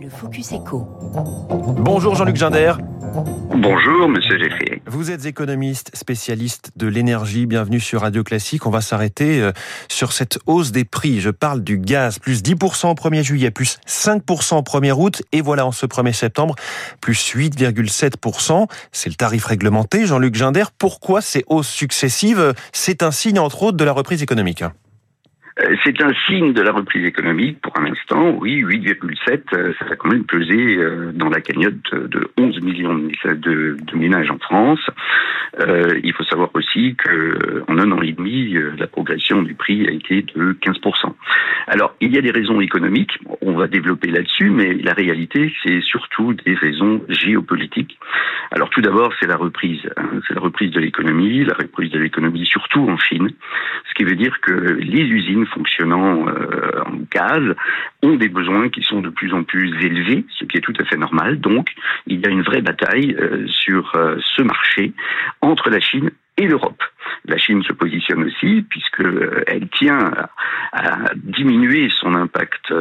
Le Focus Echo. Bonjour Jean-Luc Ginder. Bonjour Monsieur Geffrier. Vous êtes économiste, spécialiste de l'énergie. Bienvenue sur Radio Classique. On va s'arrêter euh, sur cette hausse des prix. Je parle du gaz, plus 10% au 1er juillet, plus 5% au 1er août. Et voilà, en ce 1er septembre, plus 8,7%. C'est le tarif réglementé. Jean-Luc Ginder, pourquoi ces hausses successives? C'est un signe, entre autres, de la reprise économique. Euh, c'est un signe de la reprise économique pour un instant. Oui, 8,7, euh, ça va quand même peser euh, dans la cagnotte de 11 millions de, ménages en France. il faut savoir aussi que en un an et demi, la progression du prix a été de 15%. Alors, il y a des raisons économiques, on va développer là-dessus, mais la réalité, c'est surtout des raisons géopolitiques. Alors, tout d'abord, c'est la reprise. Hein. c'est la reprise de l'économie, la reprise de l'économie surtout en Chine, ce qui veut dire que les usines fonctionnant euh, en gaz ont des besoins qui sont de plus en plus élevés, ce qui est tout à fait normal. Donc, il y a une vraie bataille euh, sur euh, ce marché entre la Chine et l'Europe. Se positionne aussi puisqu'elle tient à diminuer son impact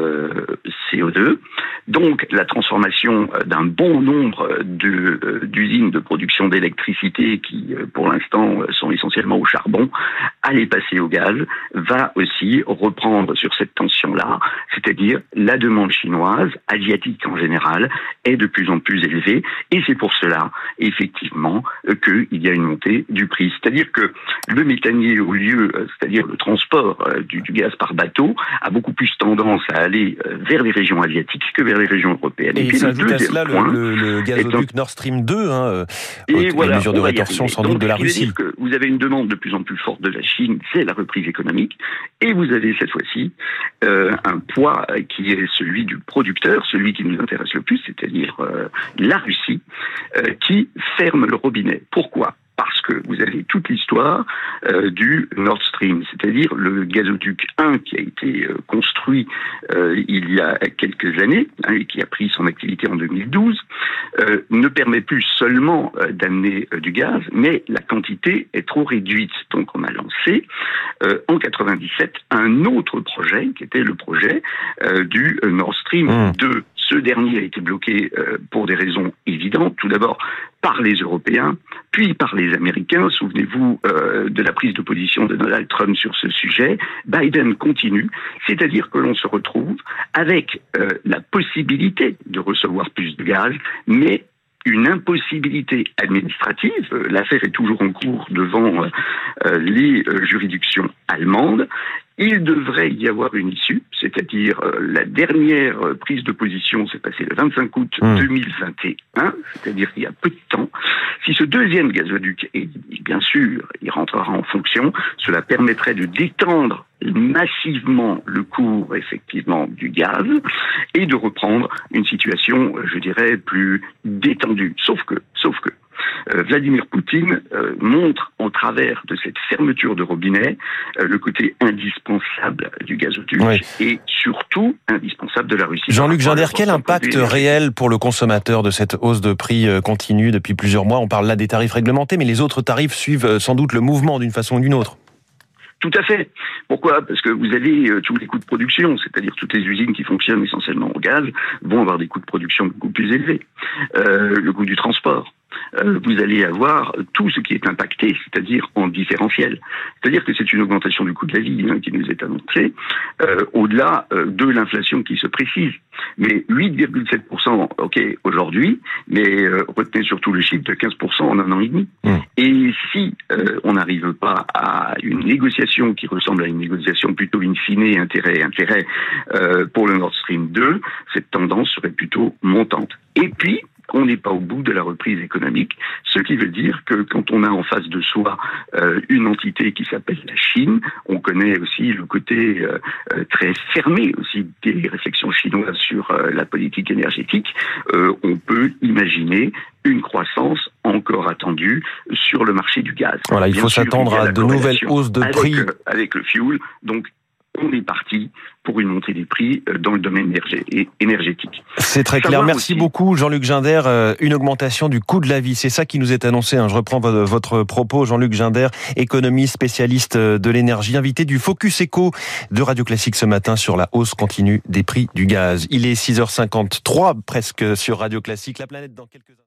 CO2. Donc la transformation d'un bon nombre d'usines de, production d'électricité qui pour l'instant sont essentiellement au charbon à les passer au gaz va aussi reprendre sur cette tension-là, c'est-à-dire la demande chinoise, asiatique en général, est de plus en plus élevée et c'est pour cela effectivement qu'il y a une montée du prix. C'est-à-dire que le méthanier au lieu, c'est-à-dire le transport euh, du, gaz par bateau, a beaucoup plus tendance à aller euh, vers les régions asiatiques que vers les régions européennes. Et, et puis, à cela le, le, gazoduc Nord Stream 2, hein, euh, et voilà, mesures de rétorsion sans doute de la Russie. Que vous avez une demande de plus en plus forte de la Chine, c'est la reprise économique, et vous avez cette fois-ci euh, un poids qui est celui du producteur, celui qui nous intéresse le plus, c'est-à-dire euh, la Russie, euh, qui ferme le robinet. Pourquoi? Que vous avez toute l'histoire euh, du Nord Stream, c'est-à-dire le gazoduc 1 qui a été euh, construit euh, il y a quelques années hein, et qui a pris son activité en 2012, ne permet plus seulement d'amener du gaz, mais la quantité est trop réduite. Donc on a lancé en 97 un autre projet qui était le projet du Nord Stream 2. Mmh. Ce dernier a été bloqué pour des raisons évidentes. Tout d'abord par les Européens, puis par les Américains. Souvenez-vous euh, de la prise de position de Donald Trump sur ce sujet. Biden continue, c'est-à-dire que l'on se retrouve avec euh, la possibilité de recevoir plus de gaz, mais une impossibilité administrative. Euh, l'affaire est toujours en cours devant les juridictions allemandes il devrait y avoir une issue, c'est-à-dire euh, la dernière euh, prise de position s'est passée le 25 août 2021, hmm. c'est-à-dire qu'il y a peu de temps. Si ce deuxième gazoduc, et bien sûr, il rentrera en fonction, cela permettrait de détendre massivement le cours effectivement du gaz et de reprendre une situation, je dirais, plus détendue. Sauf que, sauf Vladimir Poutine euh, montre en travers de cette fermeture de robinet euh, le côté indispensable du gazoduc et surtout indispensable de la Russie. Jean-Luc Ginder, quel impact réel pour le consommateur de cette hausse de prix continue depuis plusieurs mois On parle là des tarifs réglementés, mais les autres tarifs suivent sans doute le mouvement d'une façon ou d'une autre. Tout à fait. Pourquoi? Parce que vous avez tous les coûts de production, c'est-à-dire toutes les usines qui fonctionnent essentiellement au gaz vont avoir des coûts de production beaucoup plus élevés. le coût du transport, euh, vous allez avoir tout ce qui est impacté, c'est-à-dire en différentiel. C'est-à-dire que c'est une augmentation du coût de la vie hein, qui nous est annoncée, euh, au-delà euh, de l'inflation qui se précise. Mais 8,7%, ok, aujourd'hui, mais retenez surtout le chiffre de 15% en un an et demi. Mmh. Et si on n'arrive pas à une négociation qui ressemble à une négociation plutôt in fine, intérêt, intérêt, pour le Nord Stream 2, cette tendance serait plutôt montante. Et puis, on n'est pas au bout de la reprise économique, ce qui veut dire que quand on a en face de soi euh, une entité qui s'appelle la Chine, on connaît aussi le côté euh, euh, très fermé aussi des réflexions chinoises sur la politique énergétique, on peut imaginer une croissance encore attendue sur le marché du gaz. Voilà, il faut s'attendre à de nouvelles hausses de prix avec le fuel, donc on est parti pour une montée des prix euh, dans le domaine énergétique. C'est très clair. Merci beaucoup, Jean-Luc Ginder. Euh, une augmentation du coût de la vie, c'est ça qui nous est annoncé. Hein. Je reprends votre propos, Jean-Luc Ginder, économiste, spécialiste euh, de l'énergie, invité du Focus Eco de Radio Classique ce matin sur la hausse continue des prix du gaz. Il est 6h53 presque sur Radio Classique. La planète dans quelques